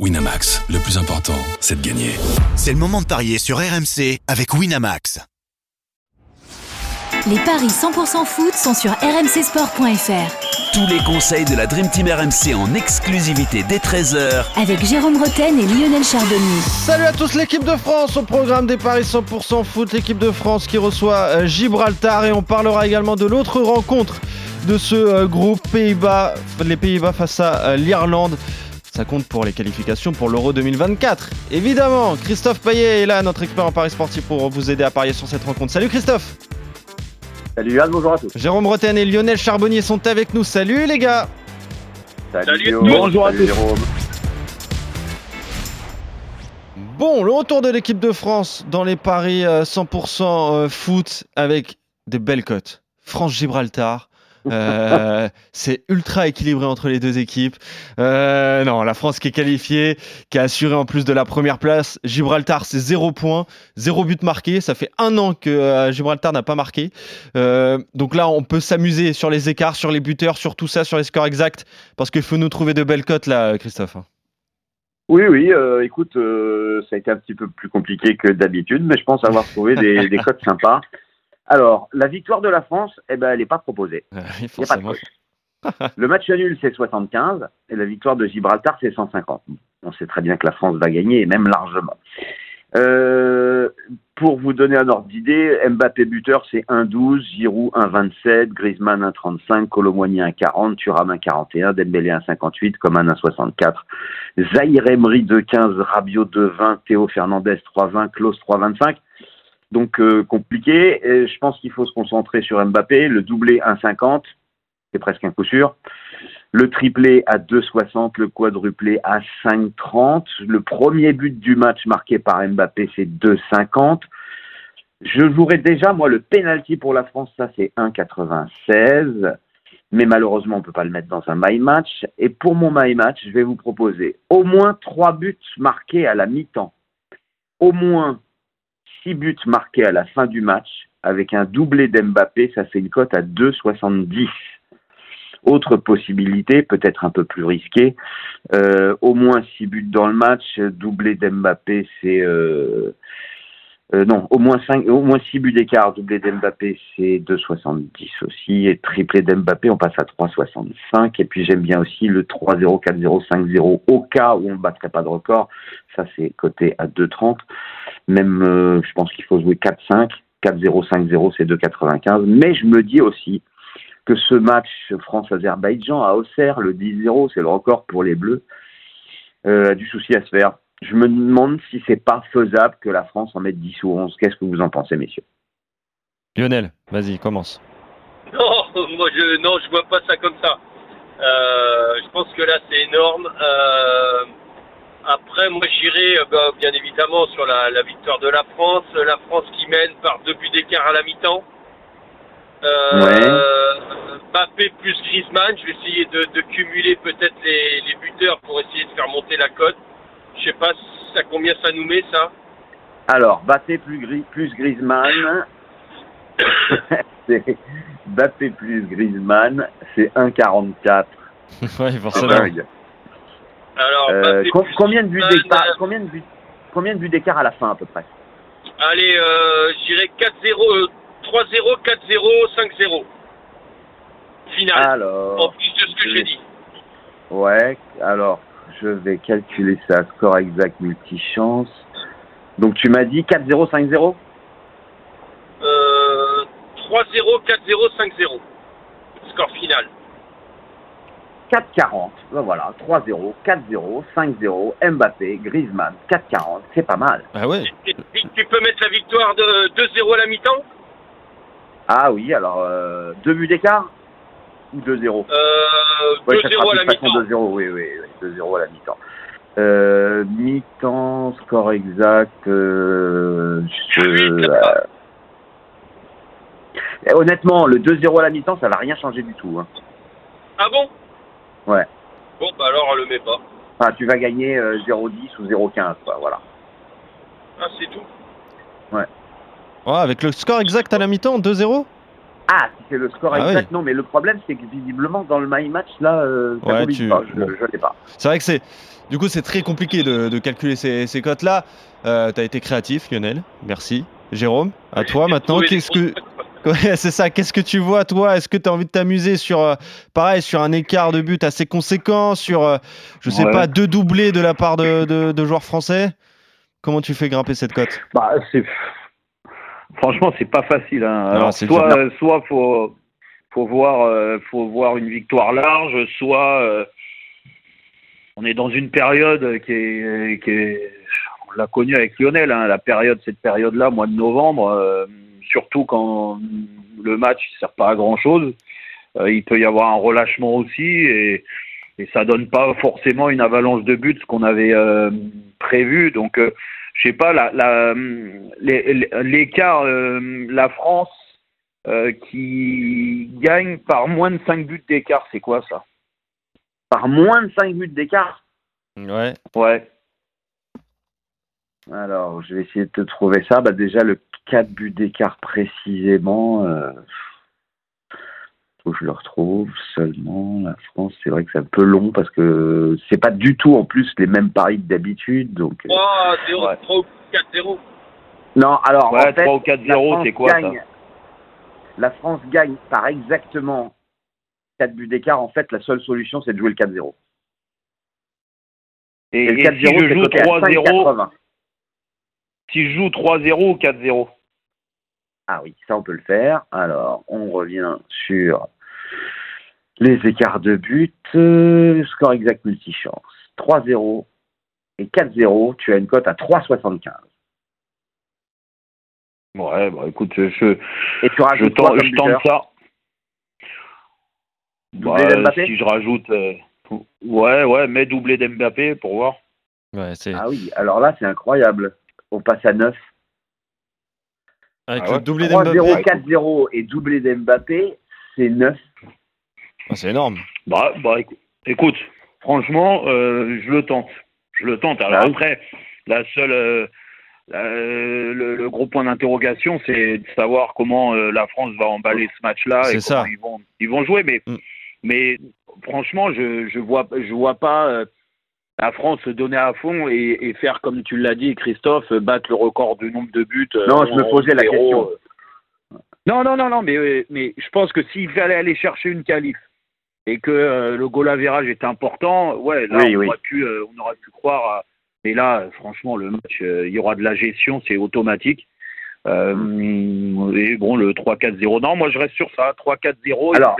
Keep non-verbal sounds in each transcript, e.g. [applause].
Winamax, le plus important, c'est de gagner. C'est le moment de parier sur RMC avec Winamax. Les paris 100% foot sont sur rmcsport.fr. Tous les conseils de la Dream Team RMC en exclusivité dès 13h Avec Jérôme Roten et Lionel Charbonnier. Salut à tous, l'équipe de France au programme des paris 100% foot. L'équipe de France qui reçoit euh, Gibraltar et on parlera également de l'autre rencontre de ce euh, groupe Pays-Bas, les Pays-Bas face à euh, l'Irlande. Ça compte pour les qualifications pour l'Euro 2024. Évidemment, Christophe Payet est là, notre expert en paris sportif, pour vous aider à parier sur cette rencontre. Salut Christophe Salut Yann, bonjour à tous. Jérôme Roten et Lionel Charbonnier sont avec nous. Salut les gars Salut, bonjour à tous. Bon, le retour de l'équipe de France dans les paris euh, 100% euh, foot avec des belles cotes. France-Gibraltar. Euh, c'est ultra équilibré entre les deux équipes. Euh, non, la France qui est qualifiée, qui a assuré en plus de la première place. Gibraltar, c'est zéro point, zéro but marqué. Ça fait un an que euh, Gibraltar n'a pas marqué. Donc là, on peut s'amuser sur les écarts, sur les buteurs, sur tout ça, sur les scores exacts, parce qu'il faut nous trouver de belles cotes là, Christophe. Oui, oui, euh, écoute, euh, ça a été un petit peu plus compliqué que d'habitude, mais je pense avoir trouvé des, [laughs] des codes sympas. Alors, la victoire de la France, eh ben, elle n'est pas proposée. [laughs] Il n'y a pas de. [laughs] Le match nul, c'est 75, et la victoire de Gibraltar, c'est 150. On sait très bien que la France va gagner, et même largement. Euh, pour vous donner un ordre d'idée, Mbappé buteur, c'est 1,12, Giroud 1,27, Griezmann 1,35, Colomboigny 1,40, Thuram 1,41, Dembélé 1,58, Coman 1,64, Zahir Emery 2,15, Rabiot 2,20, Théo Fernandez 3,20, Klaus 3,25. Donc euh, compliqué. Je pense qu'il faut se concentrer sur Mbappé. Le doublé 1,50, c'est presque un coup sûr. Le triplé à 2,60, le quadruplé à 5,30. Le premier but du match marqué par Mbappé, c'est 2,50. Je jouerai déjà, moi, le penalty pour la France, ça c'est 1,96. Mais malheureusement, on ne peut pas le mettre dans un my match. Et pour mon my match, je vais vous proposer au moins trois buts marqués à la mi-temps. Au moins six buts marqués à la fin du match. Avec un doublé d'Mbappé, ça fait une cote à 2,70. Autre possibilité, peut-être un peu plus risquée, euh, au moins six buts dans le match, doublé d'Mbappé, c'est euh, euh, non, au moins cinq, au moins six buts d'écart, doublé d'Mbappé, c'est 2,70 aussi, et triplé d'Mbappé, on passe à 3,65, et puis j'aime bien aussi le 3-0, 4-0, 5-0, au cas où on ne battrait pas de record, ça c'est coté à 2,30, même euh, je pense qu'il faut jouer 4-5, 4-0, 5-0, c'est 2,95, mais je me dis aussi que ce match France-Azerbaïdjan à Auxerre, le 10-0, c'est le record pour les Bleus, euh, a du souci à se faire. Je me demande si c'est pas faisable que la France en mette 10 ou 11. Qu'est-ce que vous en pensez, messieurs? Lionel, vas-y, commence. Non, [laughs] moi je non, je vois pas ça comme ça. Euh, je pense que là c'est énorme. Euh, après, moi j'irai euh, bah, bien évidemment sur la, la victoire de la France, la France qui mène par deux buts d'écart à la mi-temps. Euh, Mbappé plus Griezmann, je vais essayer de, de cumuler peut-être les, les buteurs pour essayer de faire monter la cote. Je sais pas à combien ça nous met ça. Alors, Bappé plus, Gri- [coughs] plus Griezmann. c'est Bappé plus Griezmann, c'est 1,44. ouais, C'est forcément. Alors, Euh, com- combien de buts d'écart combien de buts combien de buts d'écart à la fin à peu près? Allez, euh, je dirais 4-0, euh, 3-0, 4-0, 5-0. Final. en Alors, plus de ce que j'ai dit. ouais, alors je vais calculer ça, score exact multichance. Donc tu m'as dit 4-0, 5-0 Euh, 3-0, 4-0, 5-0. Score final. 4-40, ben voilà, 3-0, 4-0, 5-0, Mbappé, Griezmann, 4-40, c'est pas mal. Ah ouais tu peux mettre la victoire de 2-0 à la mi-temps? Ah oui, alors euh, deux buts d'écart? Ou 2-0 euh, Ouais, ça 2-0 sera à de la toute façon mi-temps. 2-0, oui, oui, oui 2-0 à la mi-temps. Euh, mi-temps, score exact, euh, je- euh, et honnêtement, le 2-0 à la mi-temps, ça va rien changer du tout. Hein. Ah bon? Ouais. Bon, bah alors on le met pas. Enfin, tu vas gagner euh, 0-10 ou 0-15, quoi, voilà. Ah, c'est tout. Ouais, Avec le score exact à la mi-temps, 2-0 Ah, si c'est le score Ah exact, non, mais le problème, c'est que visiblement, dans le My Match, là, euh, ça Ouais, tu- pas, je bon. ne l'ai pas. C'est vrai que c'est. Du coup, c'est très compliqué de, de calculer ces, ces cotes-là. Euh, tu as été créatif, Lionel. Merci. Jérôme, à toi maintenant. Qu'est-ce que. [laughs] Ouais, c'est ça. Qu'est-ce que tu vois, toi? Est-ce que tu as envie de t'amuser sur, euh, pareil, sur un écart de but assez conséquent, sur, euh, je sais Ouais. pas, deux doublés de la part de, de- de joueurs français? Comment tu fais grimper cette cote? Bah, c'est franchement, c'est pas facile. Hein. Alors, soit, euh, soit faut faut voir, euh, faut voir une victoire large, soit euh, on est dans une période qui est, qui est on l'a connu avec Lionel, hein, la période, cette période-là, mois de novembre, euh, surtout quand le match ne sert pas à grand-chose, euh, il peut y avoir un relâchement aussi et, et ça donne pas forcément une avalanche de buts ce qu'on avait prévu. Donc, je sais pas, la, la, l'écart, euh, la France euh, qui gagne par moins de 5 buts d'écart, c'est quoi ça? Par moins de 5 buts d'écart? Ouais. Ouais. Alors, je vais essayer de te trouver ça. Bah, déjà, le 4 buts d'écart précisément. Euh... Faut que je le retrouve seulement. La France, c'est vrai que c'est un peu long parce que c'est pas du tout en plus les mêmes paris que d'habitude. Donc, euh, 3, 0, Ouais. 3 ou 4, 0. non, alors Ouais, en fait, 3 ou 4 la 0, France c'est quoi ça gagne- La France gagne par exactement 4 buts d'écart. En fait, la seule solution, c'est de jouer le 4-0. Et, Et le et 4-0, si je c'est joue coté à 3-0, 5,80. si je joue 3-0 ou 4-0 Ah oui, ça on peut le faire. Alors, on revient sur les écarts de but. Euh, score exact multichance. 3-0 et 4-0, tu as une cote à 3,75. Ouais, bah écoute, je, Et tu je, rajoutes quoi tente, je tente ça. Doublé Bah, d'Mbappé si je rajoute. euh, ouais, ouais, mets doublé d'Mbappé pour voir. Ouais. Ah oui, alors là, c'est incroyable. On passe à 9. Avec Ah le ouais. doublé 3-0, d'Mbappé. 4-0 et doublé d'Mbappé, c'est 9. Ah, c'est énorme. Bah, bah écoute, écoute, franchement, euh, je le tente. Je le tente. Alors Ah oui. après, la seule. euh, la- le, le gros point d'interrogation, c'est de savoir comment euh, la France va emballer ce match-là C'est et ça. comment ils vont, ils vont jouer. Mais, Mm. mais franchement, je je vois je vois pas euh, la France se donner à fond et, et faire comme tu l'as dit, Christophe, euh, battre le record du nombre de buts. euh, Non, je me posais la question. Non, non, non, non, mais mais je pense que s'il fallait aller chercher une qualif et que euh, le goal average était important, ouais, là Oui, on oui. aurait pu euh, on aurait pu croire. à- Mais là, franchement, le match, euh, il y aura de la gestion, c'est automatique. Et bon, le 3-4-0. Non, moi je reste sur ça, 3-4-0. et Alors.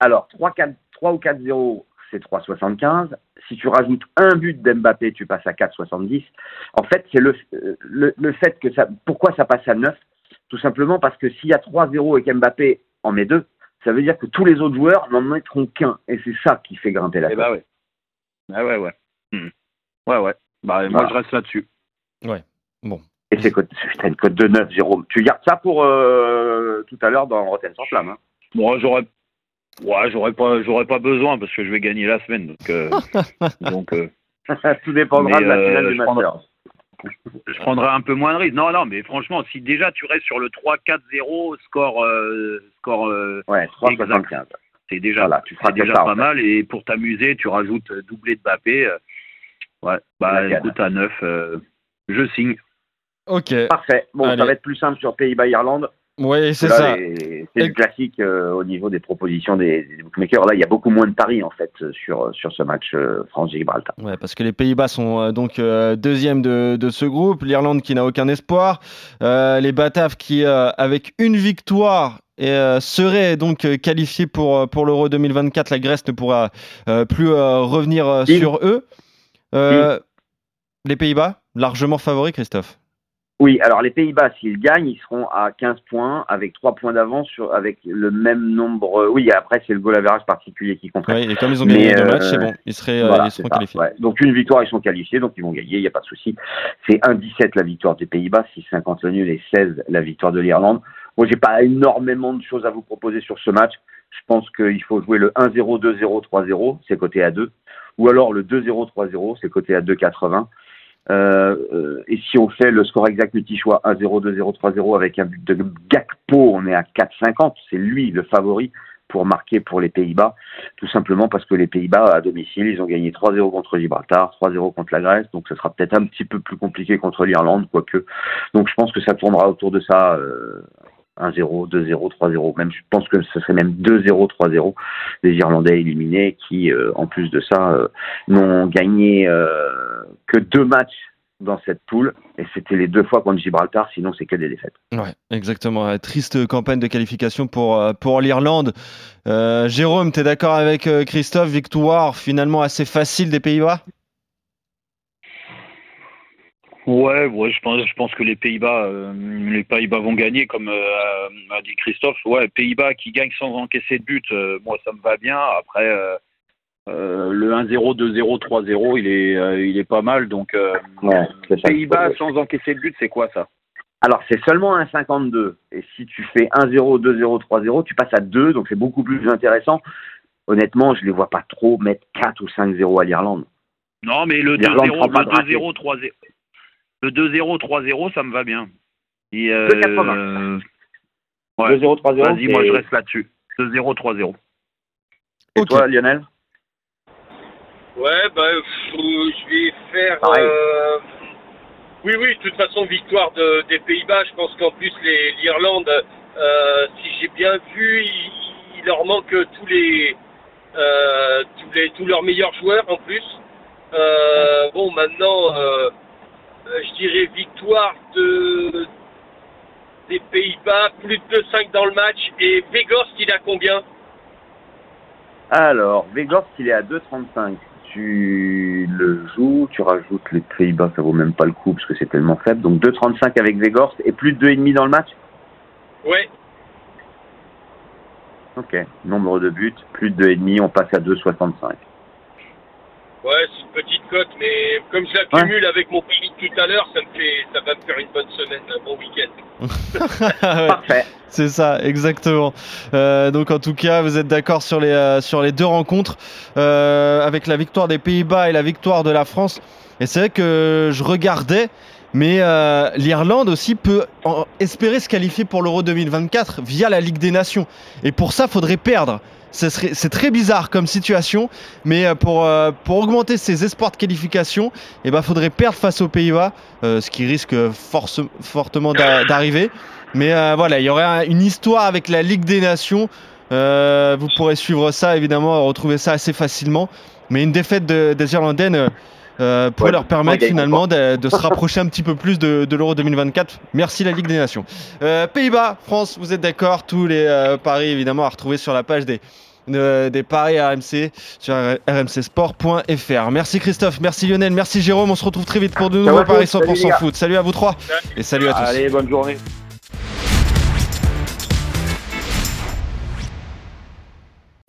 Alors, 3, 4, 3 ou 4-0, c'est 3,75. Si tu rajoutes un but d'Mbappé, tu passes à 4,70. En fait, c'est le, le, le fait que ça. Pourquoi ça passe à 9 Tout simplement parce que s'il y a 3-0 et qu'Mbappé en met 2, ça veut dire que tous les autres joueurs n'en mettront qu'un. Et c'est ça qui fait grimper la Eh cote. bah ouais. Ah ouais, ouais. Hmm. Ouais, ouais. Bah, moi Voilà. je reste là-dessus. Et c'est cote- t'as une cote de 9, Jérôme. Tu gardes ça pour euh, tout à l'heure dans Rotten sans flamme. hein. Moi, j'aurais. Ouais, j'aurais pas, j'aurais pas besoin parce que je vais gagner la semaine. Donc, euh, [laughs] donc euh, [laughs] tout dépendra Mais, de la euh, finale du Master. Je prendrais un peu moins de risques. Non, non, mais franchement, si déjà tu restes sur le 3-4-0, score, euh, score, euh, Ouais, 3,75. c'est déjà, Voilà, tu feras déjà ça, en pas fait. mal. Et pour t'amuser, tu rajoutes euh, doublé de Mbappé. euh, ouais, bah écoute, à 9, euh, je signe. Ok. Parfait. Bon, Allez. ça va être plus simple sur Pays-Bas-Irlande. Ouais, c'est ça. les- C'est Et- le classique euh, au niveau des propositions des, des bookmakers. Là, il y a beaucoup moins de paris en fait euh, sur, sur ce match euh, France-Gibraltar. Ouais, parce que les Pays-Bas sont euh, donc euh, deuxième de, de ce groupe, l'Irlande qui n'a aucun espoir, euh, les Bataves qui, euh, avec une victoire, et, euh, seraient donc euh, qualifiés pour, euh, pour l'Euro 2024. La Grèce ne pourra euh, plus euh, revenir euh, sur eux. Euh, Les Pays-Bas, largement favoris, Christophe. Oui, alors les Pays-Bas, s'ils gagnent, ils seront à 15 points avec 3 points d'avance sur- avec le même nombre. Oui, après, c'est le goal average particulier qui compte. Oui, et comme ils ont gagné les deux euh, matchs, c'est bon, ils, seraient, euh, Voilà, ils seront qualifiés. ouais. Donc une victoire, ils sont qualifiés, donc ils vont gagner, il n'y a pas de souci. C'est 1-17 la victoire des Pays-Bas, 6-50 le nul et 16 la victoire de l'Irlande. Moi, j'ai pas énormément de choses à vous proposer sur ce match. Je pense qu'il faut jouer le 1-0, 2-0, 3-0, c'est coté à 2. Ou alors le 2-0, 3-0, c'est coté à 2,80. Euh, euh, et si on fait le score exact multi-choix 1-0, 2-0, 3-0 avec un but de Gakpo, on est à 4-50. C'est lui le favori pour marquer pour les Pays-Bas, tout simplement parce que les Pays-Bas à domicile, ils ont gagné 3-0 contre Gibraltar, 3-0 contre la Grèce, donc ce sera peut-être un petit peu plus compliqué contre l'Irlande, quoique. Donc je pense que ça tournera autour de ça. Euh, 1-0, 2-0, 3-0. Même, je pense que ce serait même 2-0, 3-0 des Irlandais éliminés qui, euh, en plus de ça, euh, n'ont gagné euh, que deux matchs dans cette poule et c'était les deux fois contre Gibraltar, sinon c'est que des défaites. Ouais, exactement. Triste campagne de qualification pour, pour l'Irlande. Jérôme, tu es d'accord avec Christophe? Victoire finalement assez facile des Pays-Bas? Ouais, ouais, je pense, je pense que les Pays-Bas, euh, les Pays-Bas vont gagner, comme euh, a dit Christophe. Ouais, Pays-Bas qui gagnent sans encaisser de but, euh, moi ça me va bien. Après, le 1-0, 2-0, 3-0, il est, il est pas mal. Donc, Pays-Bas sans encaisser de but, c'est quoi ça? Alors, c'est seulement un 52. Et si tu fais 1-0, 2-0, 3-0, tu passes à 2, donc c'est beaucoup plus intéressant. Honnêtement, je ne les vois pas trop mettre 4 ou 5-0 à l'Irlande. Non, mais le 2-0, 2-0, 3-0. Le 2-0, 3-0, ça me va bien. Et, euh, 2-0, 3-0. Vas-y, moi je reste là-dessus. 2-0, 3-0. Et toi, Lionel Ouais, bah, je vais faire. Euh, oui, oui, de toute façon, victoire de, des Pays-Bas. Je pense qu'en plus, l'Irlande, euh, si j'ai bien vu, il, leur manque tous les, euh, tous les, tous leurs meilleurs joueurs en plus. bon, maintenant euh, je dirais victoire de des Pays-Bas, plus de 2-5 dans le match. Et Weghorst, il a combien? Alors, Weghorst, il est à 2,35. Tu le joues, tu rajoutes les Pays-Bas, ça vaut même pas le coup parce que c'est tellement faible. Donc 2,35 avec Weghorst et plus de 2,5 dans le match? Ouais. Ok, nombre de buts, plus de 2,5, on passe à 2,65. Ouais, c'est une petite cote, mais comme je l'accumule avec mon pays tout à l'heure, ça, me fait, ça va me faire une bonne semaine, un bon week-end. [laughs] Parfait. C'est ça, exactement. Euh, donc en tout cas, vous êtes d'accord sur les, euh, sur les deux rencontres, euh, avec la victoire des Pays-Bas et la victoire de la France. Et c'est vrai que je regardais, mais euh, l'Irlande aussi peut espérer se qualifier pour l'Euro 2024 via la Ligue des Nations. Et pour ça, faudrait perdre c'est très bizarre comme situation, mais euh, pour, euh, pour augmenter ses espoirs de qualification, il eh ben, faudrait perdre face aux Pays-Bas, ce qui risque fortement d'arriver. Mais voilà, il y aurait une histoire avec la Ligue des Nations. vous pourrez suivre ça, évidemment, retrouver ça assez facilement. Mais une défaite des Irlandais euh, pourrait leur permettre finalement de, se rapprocher un petit peu plus de, l'Euro 2024. Merci la Ligue des Nations. Euh, Pays-Bas, France, vous êtes d'accord Tous les euh, paris évidemment à retrouver sur la page des, des paris RMC sur rmcsport.fr. Merci Christophe, merci Lionel, merci Jérôme. On se retrouve très vite pour de nouveaux paris 100% foot. Salut à vous trois et salut à tous. Allez, bonne journée.